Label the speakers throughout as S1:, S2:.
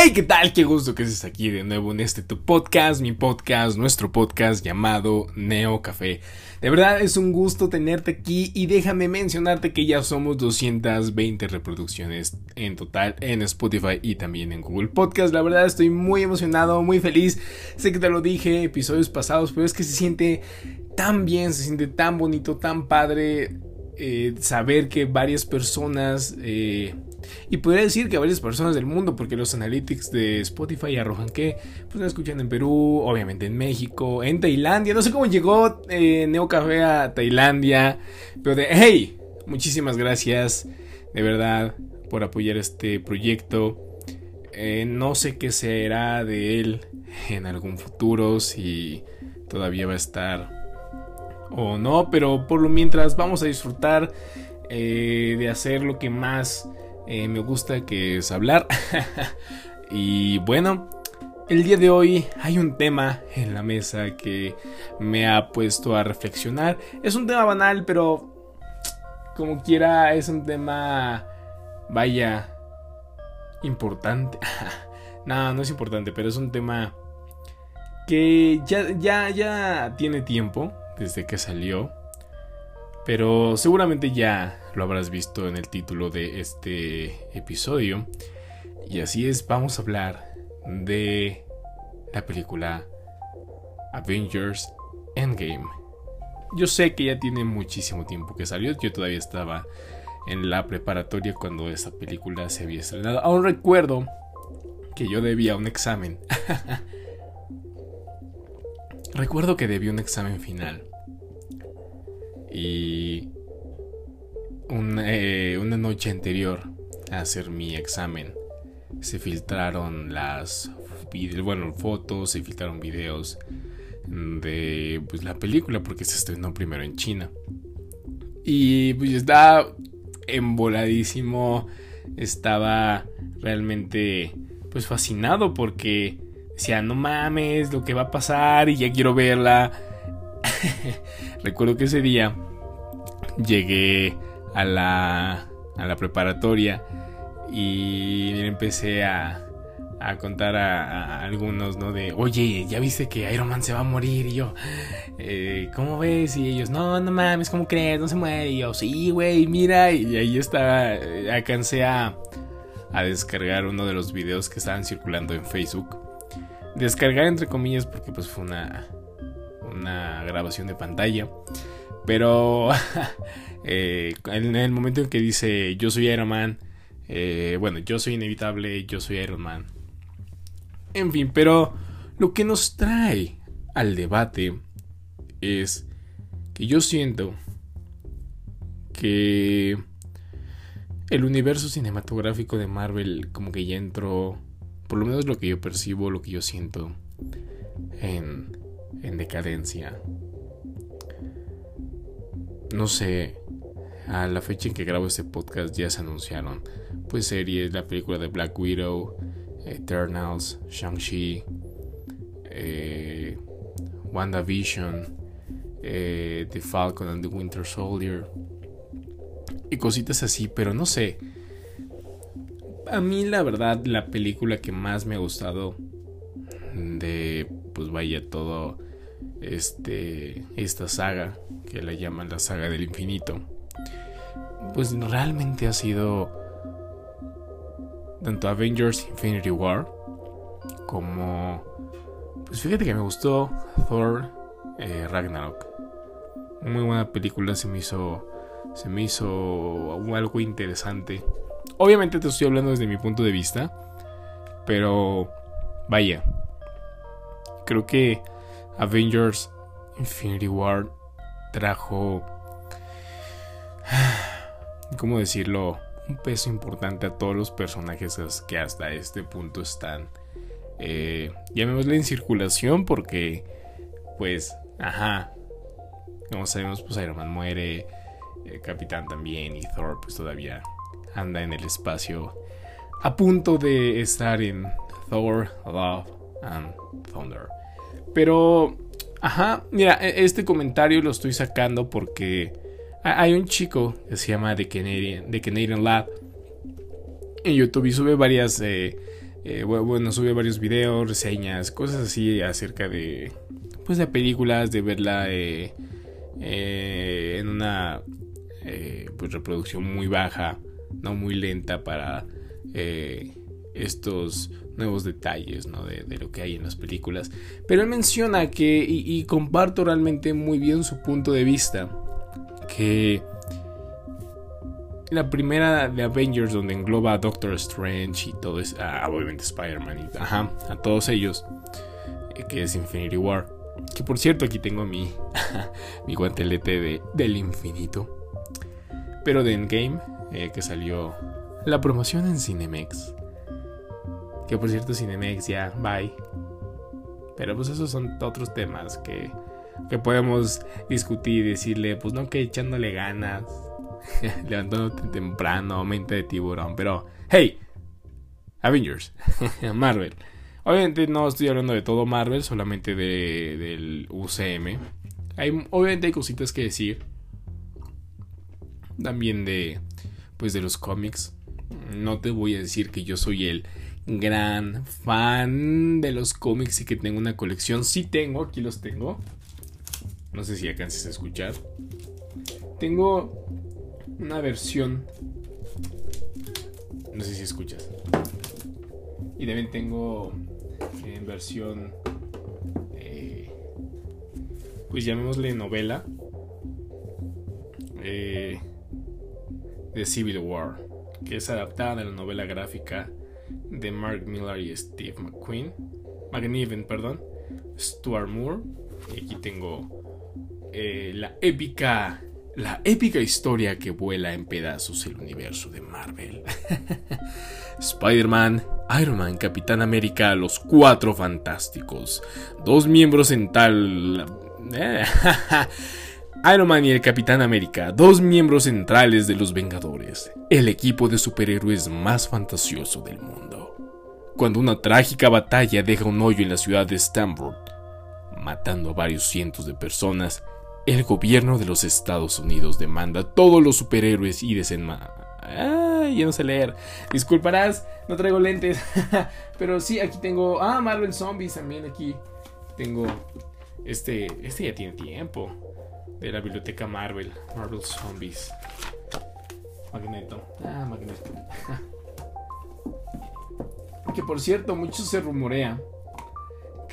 S1: Hey, ¿qué tal? Qué gusto que estés aquí de nuevo en este tu podcast, mi podcast, nuestro podcast llamado Neo Café. De verdad es un gusto tenerte aquí y déjame mencionarte que ya somos 220 reproducciones en total en Spotify y también en Google Podcast. La verdad estoy muy emocionado, muy feliz. Sé que te lo dije episodios pasados, pero es que se siente tan bien, se siente tan bonito, tan padre eh, saber que varias personas... Eh, y podría decir que varias personas del mundo, porque los analytics de Spotify arrojan que pues nos escuchan en Perú, obviamente en México, en Tailandia. No sé cómo llegó eh, Neo Café a Tailandia, pero de hey, muchísimas gracias de verdad por apoyar este proyecto. Eh, no sé qué será de él en algún futuro, si todavía va a estar o no, pero por lo mientras vamos a disfrutar eh, de hacer lo que más eh, me gusta que es hablar. y bueno, el día de hoy hay un tema en la mesa que me ha puesto a reflexionar. Es un tema banal, pero como quiera es un tema, vaya, importante. no, no es importante, pero es un tema que ya, ya, ya tiene tiempo desde que salió. Pero seguramente ya lo habrás visto en el título de este episodio. Y así es, vamos a hablar de la película Avengers Endgame. Yo sé que ya tiene muchísimo tiempo que salió, yo todavía estaba en la preparatoria cuando esa película se había estrenado. Aún recuerdo que yo debía un examen. recuerdo que debía un examen final y eh, una noche anterior a hacer mi examen se filtraron las bueno, fotos, se filtraron videos de pues, la película porque se estrenó primero en China. Y pues estaba emboladísimo, estaba realmente pues fascinado porque decía, no mames, lo que va a pasar y ya quiero verla. Recuerdo que ese día llegué a la, a la preparatoria y empecé a, a contar a, algunos, ¿no? De, oye, ya viste que Iron Man se va a morir. Y yo, eh, ¿cómo ves? Y ellos, no, no mames, ¿cómo crees? No se muere. Y yo, sí, güey, mira. Y ahí estaba, eh, alcancé a, a descargar uno de los videos que estaban circulando en Facebook. Descargar entre comillas porque pues fue una, una grabación de pantalla. Pero eh, en el momento en que dice yo soy Iron Man, eh, bueno, yo soy inevitable, yo soy Iron Man. En fin, pero lo que nos trae al debate es que yo siento que el universo cinematográfico de Marvel como que ya entró, por lo menos lo que yo percibo, lo que yo siento, en en decadencia. No sé, a la fecha en que grabo este podcast ya se anunciaron pues series, la película de Black Widow, Eternals, Shang-Chi, eh, WandaVision, eh, The Falcon and the Winter Soldier y cositas así, pero no sé. A mí la verdad la película que más me ha gustado de pues vaya todo este, esta saga, que la llaman la saga del infinito, pues realmente ha sido tanto Avengers Infinity War como, pues fíjate que me gustó Thor eh, Ragnarok. Muy buena película, se me hizo, se me hizo algo interesante. Obviamente te estoy hablando desde mi punto de vista, pero vaya, creo que Avengers Infinity War trajo, ¿cómo decirlo? Un peso importante a todos los personajes que hasta este punto están, eh, llamémosle en circulación porque, pues, ajá, como sabemos, pues Iron Man muere, el Capitán también y Thor pues todavía anda en el espacio a punto de estar en Thor, Love and Thunder. Pero, ajá, mira, e, este comentario lo estoy sacando porque hay un chico que se llama The Canadian, Lab. En YouTube y sube varias, eh, eh, bueno, sube varios videos, reseñas, cosas así acerca de, pues de películas, de verla eh, en una pues reproducción muy baja, no muy lenta para estos nuevos detalles ¿no? de, lo que hay en las películas. Pero él menciona que, y, comparto realmente muy bien su punto de vista, que la primera de Avengers, donde engloba a Doctor Strange y todo es, ah, obviamente Spider-Man, y, ajá, a todos ellos, eh, que es Infinity War. Que por cierto, aquí tengo mi, mi guantelete de, del infinito. Pero de Endgame, eh, que salió la promoción en Cinemex. Que por cierto, Cinemex ya, bye. Pero pues esos son otros temas que, que podemos discutir y decirle, pues no que echándole ganas, levantándote temprano, mente de tiburón. Pero, hey, Avengers, Marvel. Obviamente no estoy hablando de todo Marvel, solamente de, del UCM. Hay, obviamente hay cositas que decir. También de, pues de los cómics. No te voy a decir que yo soy el gran fan de los cómics y que tengo una colección. Sí tengo, aquí los tengo. No sé si alcances a escuchar. Tengo una versión. No sé si escuchas. Y también tengo en versión. Eh, pues llamémosle novela. Eh, de Civil War. Que es adaptada de la novela gráfica de Mark Miller y Steve McQueen. McNiven, perdón. Stuart Moore. Y aquí tengo eh, la épica. La épica historia que vuela en pedazos el universo de Marvel. Spider-Man, Iron Man, Capitán América, los cuatro fantásticos. Dos miembros en tal. Iron Man y el Capitán América, dos miembros centrales de los Vengadores, el equipo de superhéroes más fantasioso del mundo. Cuando una trágica batalla deja un hoyo en la ciudad de Stanford, matando a varios cientos de personas, el gobierno de los Estados Unidos demanda a todos los superhéroes y desenma... Ah, ya no sé leer. Disculparás, no traigo lentes. Pero sí, aquí tengo... Ah, Marvel Zombies también aquí. Tengo... Este, este ya tiene tiempo de la biblioteca Marvel, Marvel Zombies. Magneto. Ah, Magneto. que por cierto, mucho se rumorea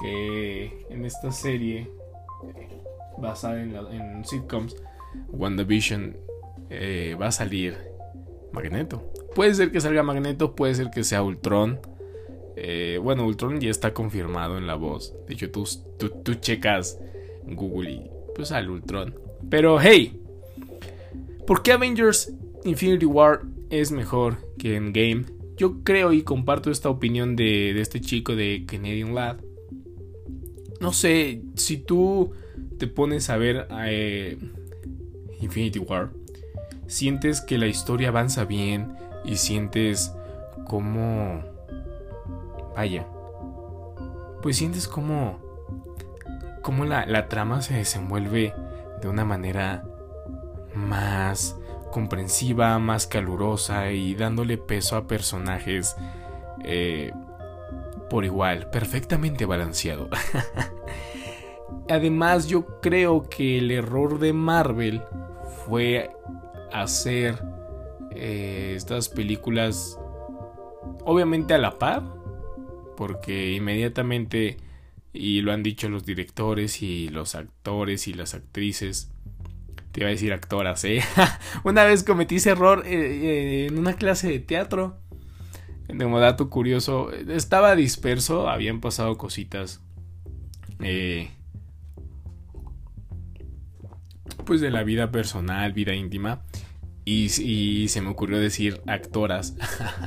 S1: que en esta serie basada en, en sitcoms, WandaVision eh, va a salir Magneto. Puede ser que salga Magneto, puede ser que sea Ultron. Eh, bueno, Ultron ya está confirmado en la voz. De hecho, tú, tú, tú checas Google y pues al Ultron. Pero hey, ¿por qué Avengers Infinity War es mejor que Endgame? Yo creo y comparto esta opinión de, este chico de Canadian Lad. No sé, si tú te pones a ver eh, Infinity War, sientes que la historia avanza bien y sientes como... Vaya. Pues sientes como cómo la, trama se desenvuelve de una manera más comprensiva, más calurosa y dándole peso a personajes eh, por igual, perfectamente balanceado. Además, yo creo que el error de Marvel fue hacer eh, estas películas obviamente a la par, porque inmediatamente y lo han dicho los directores y los actores y las actrices. Te iba a decir actoras, ¿eh? una vez cometí ese error eh, eh, en una clase de teatro. Como dato curioso, estaba disperso, habían pasado cositas. Eh, pues de la vida personal, vida íntima. Y, y se me ocurrió decir actoras.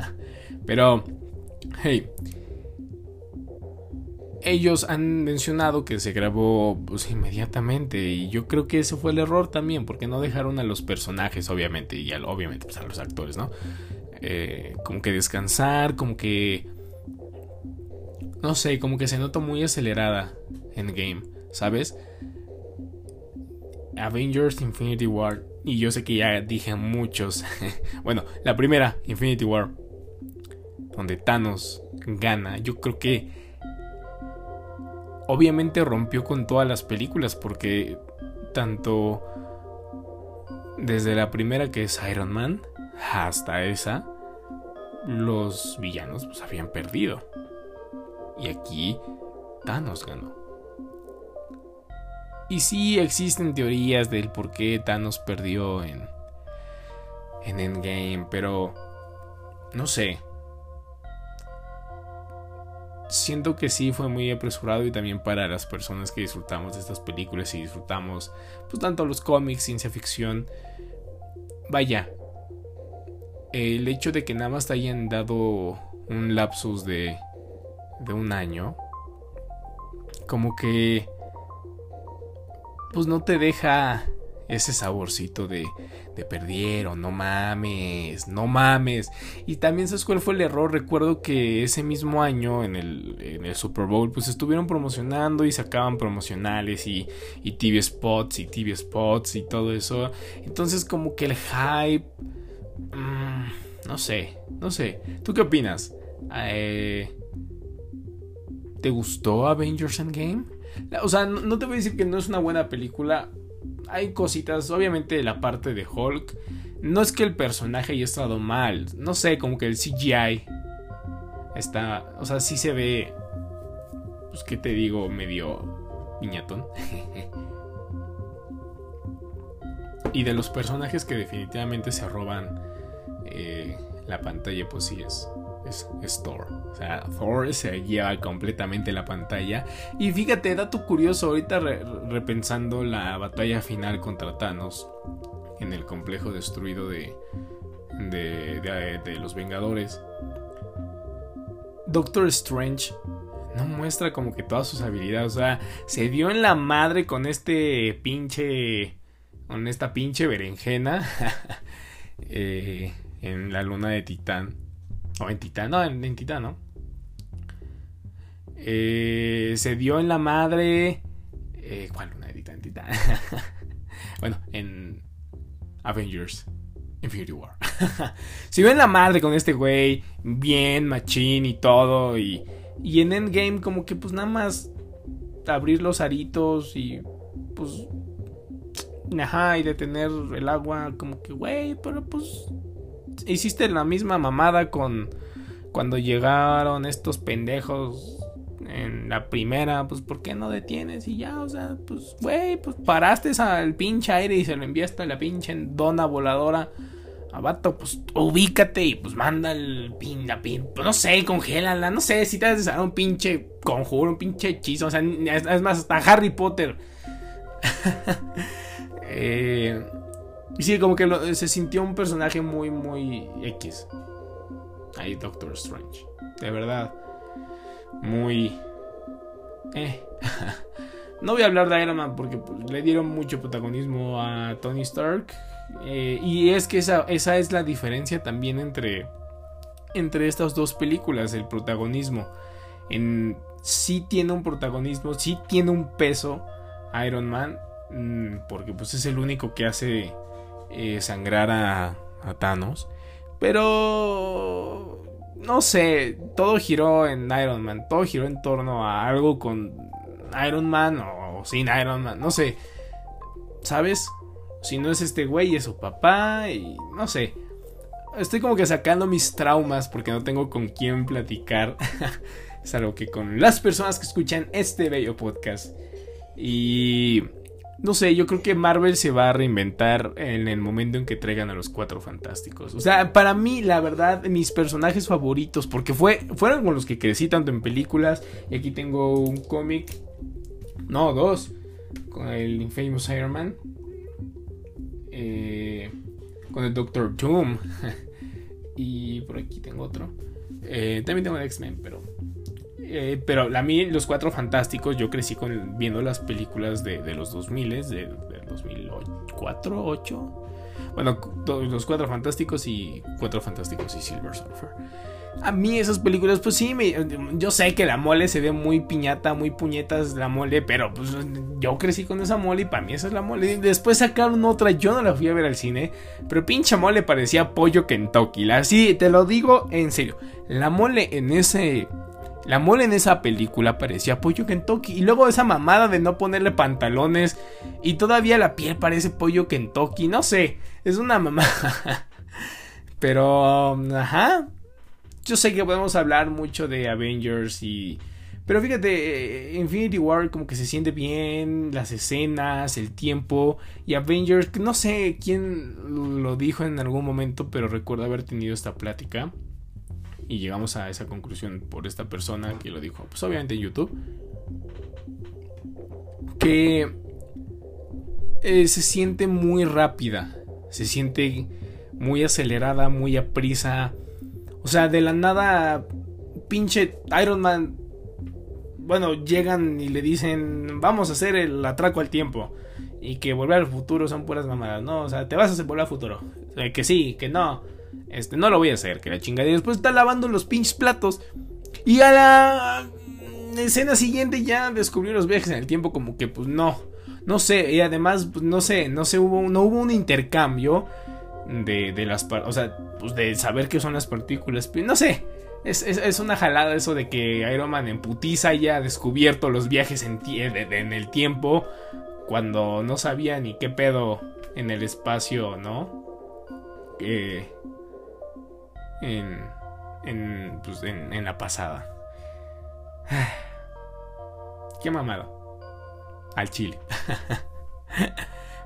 S1: Pero, hey, ellos han mencionado que se grabó pues, inmediatamente y yo creo que ese fue el error también porque no dejaron a los personajes obviamente y obviamente pues, a los actores no eh, como que descansar como que no sé como que se nota muy acelerada en game sabes Avengers Infinity War y yo sé que ya dije muchos bueno la primera Infinity War donde Thanos gana, yo creo que obviamente rompió con todas las películas porque tanto desde la primera que es Iron Man hasta esa los villanos pues habían perdido. Y aquí Thanos ganó. Y sí existen teorías del por qué Thanos perdió en en Endgame, pero no sé siento que sí fue muy apresurado y también para las personas que disfrutamos de estas películas y disfrutamos pues tanto los cómics, ciencia ficción. Vaya, el hecho de que nada más te hayan dado un lapsus de, de un año, como que pues no te deja ese saborcito de, de perdieron, no mames, no mames. Y también sabes cuál fue el error, recuerdo que ese mismo año en el, en el Super Bowl pues estuvieron promocionando y sacaban promocionales y, y TV spots y TV spots y todo eso. Entonces como que el hype... Mmm, no sé, no sé. ¿Tú qué opinas? Eh, ¿Te gustó Avengers Endgame? O sea, no te voy a decir que no es una buena película hay cositas, obviamente la parte de Hulk. No es que el personaje haya estado mal, no sé, como que el CGI está, o sea, sí se ve, pues qué te digo, medio piñatón. y de los personajes que definitivamente se roban eh, la pantalla, pues sí es, es, Thor. O sea, Thor se lleva completamente la pantalla. Y fíjate, dato curioso, ahorita repensando la batalla final contra Thanos en el complejo destruido de, de, de, los Vengadores. Doctor Strange no muestra como que todas sus habilidades. O sea, se dio en la madre con este pinche. Con esta pinche berenjena. Eh, en la luna de Titán. O en Titán, no, en, Titán, ¿no? Eh, se dio en la madre. Eh, ¿Cuál una de Titán? Titán. bueno, en Avengers. Infinity War. se dio en la madre con este güey. Bien, machín y todo. Y, y en Endgame, como que pues nada más abrir los aritos y pues. Ajá, y detener el agua. Como que, güey, pero pues hiciste la misma mamada con cuando llegaron estos pendejos en la primera, pues ¿por qué no detienes? Y ya, o sea, pues, güey, pues paraste al pinche aire y se lo enviaste a la pinche dona voladora. A vato, pues ubícate y pues manda el pin, la pin, pues no sé, congélala, no sé, si te has de un pinche conjuro, un pinche hechizo, o sea, es más, hasta Harry Potter. eh, sí, como que se sintió un personaje muy, muy X. Ahí Doctor Strange. De verdad. Muy... Eh. no voy a hablar de Iron Man porque pues, le dieron mucho protagonismo a Tony Stark. Eh, y es que esa, esa es la diferencia también entre, entre estas dos películas, el protagonismo. En, sí tiene un protagonismo, sí tiene un peso Iron Man, mm, porque pues es el único que hace sangrar a, Thanos. Pero no sé, todo giró en Iron Man, todo giró en torno a algo con Iron Man o sin Iron Man, no sé. ¿Sabes? Si no es este güey, es su papá y no sé. Estoy como que sacando mis traumas porque no tengo con quién platicar. es algo que con las personas que escuchan este bello podcast. Y no sé, yo creo que Marvel se va a reinventar en el momento en que traigan a los cuatro fantásticos. O sea, para mí, la verdad, mis personajes favoritos, porque fue, fueron con los que crecí tanto en películas. Y aquí tengo un cómic, no, dos, con el Infamous Iron Man, eh, con el Doctor Doom. y por aquí tengo otro. Eh, también tengo el X-Men, pero eh, pero a mí los cuatro fantásticos, yo crecí con, viendo las películas de, los 2000, de, de 2004, 2008. Bueno, los cuatro fantásticos y cuatro fantásticos y Silver Surfer. A mí esas películas, pues sí, me, yo sé que la mole se ve muy piñata, muy puñetas la mole, pero pues yo crecí con esa mole y para mí esa es la mole. Después sacaron otra, yo no la fui a ver al cine, pero pinche mole parecía pollo Kentucky. Así, te lo digo en serio. La mole en ese... La mole en esa película parecía pollo Kentucky. Y luego esa mamada de no ponerle pantalones. Y todavía la piel parece pollo Kentucky. No sé. Es una mamada. Pero... Ajá yo sé que podemos hablar mucho de Avengers y... Pero fíjate, eh, Infinity War como que se siente bien, las escenas, el tiempo y Avengers, no sé quién lo dijo en algún momento, pero recuerdo haber tenido esta plática y llegamos a esa conclusión por esta persona que lo dijo, pues obviamente en YouTube, que eh, se siente muy rápida, se siente muy acelerada, muy aprisa o sea, de la nada, pinche Iron Man. Bueno, llegan y le dicen, vamos a hacer el atraco al tiempo. Y que volver al futuro son puras mamadas, ¿no? O sea, te vas a volver al futuro. Sea, que sí, que no. Este, no lo voy a hacer, que la chingada. Y después está lavando los pinches platos. Y a la escena siguiente ya descubrió los viajes en el tiempo como que pues no. No sé, y además, pues no sé, no sé, hubo, no hubo un intercambio de, de las... O sea, pues de saber qué son las partículas. No sé, es, una jalada eso de que Iron Man en putiza haya descubierto los viajes en, en, el tiempo cuando no sabía ni qué pedo en el espacio, ¿no? Eh, en, en, pues en, en la pasada. Qué mamada. Al chile.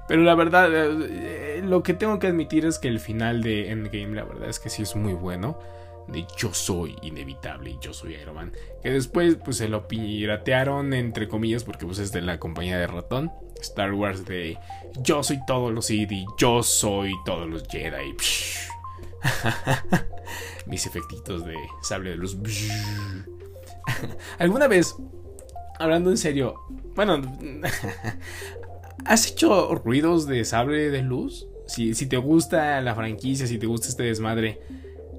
S1: Pero la verdad, eh, lo que tengo que admitir es que el final de Endgame, la verdad es que sí es muy bueno. De yo soy inevitable y yo soy Iron Man. Que después pues se lo piratearon entre comillas porque pues es de la compañía de ratón. Star Wars de yo soy todos los Sith y yo soy todos los Jedi. Mis efectitos de sable de luz. ¿Alguna vez, hablando en serio, bueno, ¿Has hecho ruidos de sable de luz? Si, si, te gusta la franquicia, si te gusta este desmadre,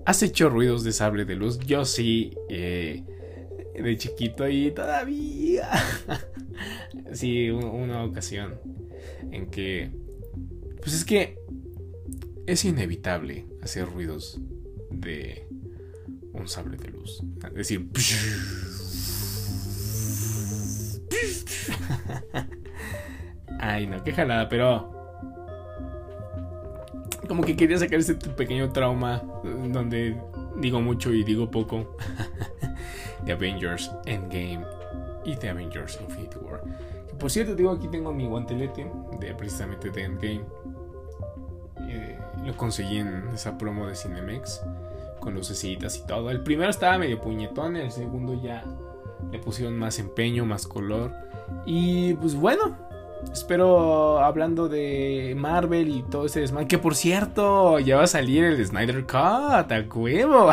S1: ¿has hecho ruidos de sable de luz? Yo sí, eh, de chiquito y todavía. sí, una ocasión en que... Pues es que es inevitable hacer ruidos de un sable de luz. Es decir... Ay, no, qué jalada, pero. Como que quería sacar este pequeño trauma donde digo mucho y digo poco. de Avengers Endgame y de Avengers Infinity War. por cierto, digo, aquí tengo mi guantelete de precisamente de Endgame. Lo conseguí en esa promo de Cinemex con lucecitas y todo. El primero estaba medio puñetón, el segundo ya le pusieron más empeño, más color. Y pues bueno, Espero hablando de Marvel y todo ese desmadre. Que por cierto, ya va a salir el Snyder Cut, a huevo.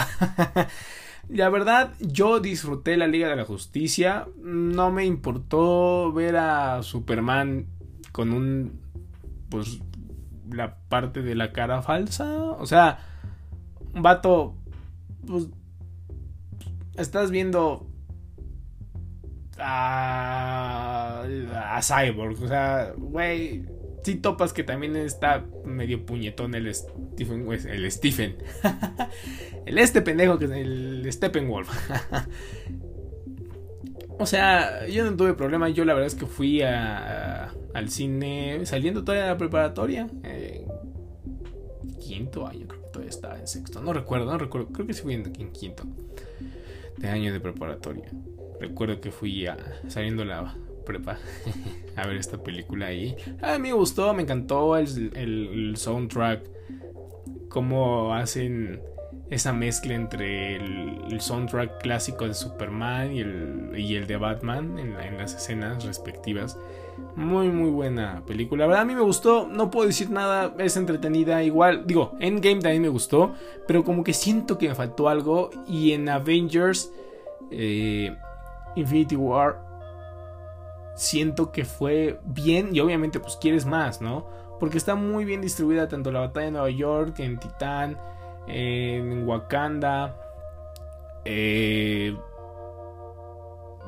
S1: La verdad, yo disfruté la Liga de la Justicia. No me importó ver a Superman con un. Pues. La parte de la cara falsa. O sea, un vato. Pues. Estás viendo a, a Cyborg. O sea, güey, si topas que también está medio puñetón el Stephen. El Stephen. el este pendejo que es el Steppenwolf. o sea, yo no tuve problema. Yo la verdad es que fui a, al cine saliendo todavía de la preparatoria. Eh, quinto año, creo que todavía estaba en sexto. No recuerdo, no recuerdo. Creo que sí fui en quinto de año de preparatoria. Recuerdo que fui a, saliendo la prepa a ver esta película ahí. A mí me gustó, me encantó el, el, soundtrack. Cómo hacen esa mezcla entre el, soundtrack clásico de Superman y el, y el de Batman en, en, las escenas respectivas. Muy, muy buena película. La verdad, a mí me gustó. No puedo decir nada. Es entretenida. Igual, digo, Endgame también me gustó. Pero como que siento que me faltó algo. Y en Avengers. Eh, Infinity War siento que fue bien y obviamente pues quieres más, ¿no? Porque está muy bien distribuida tanto la batalla de Nueva York, en Titán, en Wakanda, Eh,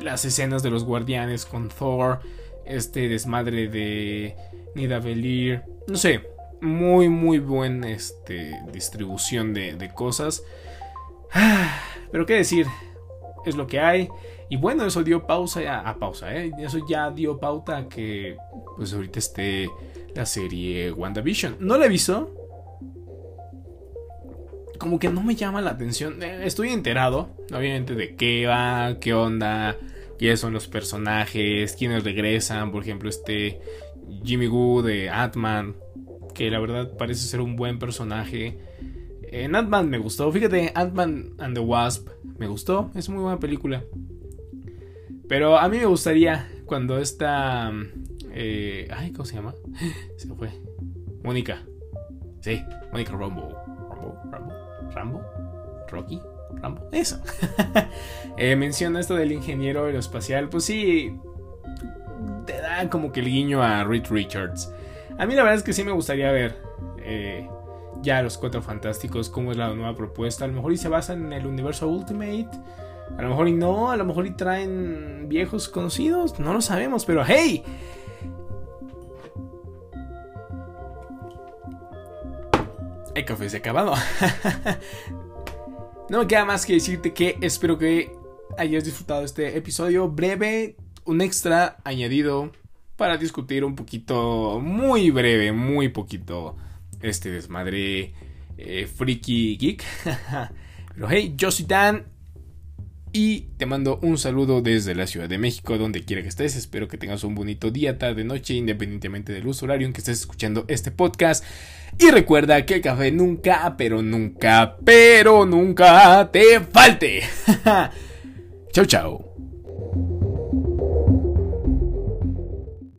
S1: las escenas de los guardianes con Thor. Este desmadre de Nidavellir. No sé. Muy, muy buena este, distribución de, cosas. Pero qué decir. Es lo que hay. Y bueno, eso dio pausa a, pausa, ¿eh? Eso ya dio pauta a que pues ahorita esté la serie WandaVision. No la he. Como que no me llama la atención. Eh, estoy enterado, obviamente, de qué va, qué onda, quiénes son los personajes, quiénes regresan. Por ejemplo, este Jimmy Woo de Ant-Man, que la verdad parece ser un buen personaje. En Ant-Man me gustó. Fíjate, Ant-Man and the Wasp me gustó. Es muy buena película. Pero a mí me gustaría cuando esta... Eh, ay, ¿cómo se llama? Se fue. Mónica. Sí, Mónica Rambo. Rambo, Rambo, Rambo, Rocky, Rambo. Eso. eh, menciona esto del ingeniero aeroespacial. Pues sí, te da como que el guiño a Reed Richards. A mí la verdad es que sí me gustaría ver eh, ya los Cuatro Fantásticos, cómo es la nueva propuesta. A lo mejor y se basa en el universo Ultimate. A lo mejor y no, a lo mejor y traen viejos conocidos, no lo sabemos, pero hey. El café se ha acabado. no me queda más que decirte que espero que hayas disfrutado este episodio breve, un extra añadido para discutir un poquito, muy breve, muy poquito, este desmadre eh, freaky geek. Pero hey, yo soy Dan y te mando un saludo desde la Ciudad de México, donde quiera que estés. Espero que tengas un bonito día, tarde, noche, independientemente del uso horario en que estés escuchando este podcast. Y recuerda que el café nunca, pero nunca, pero nunca te falte. chau, chau.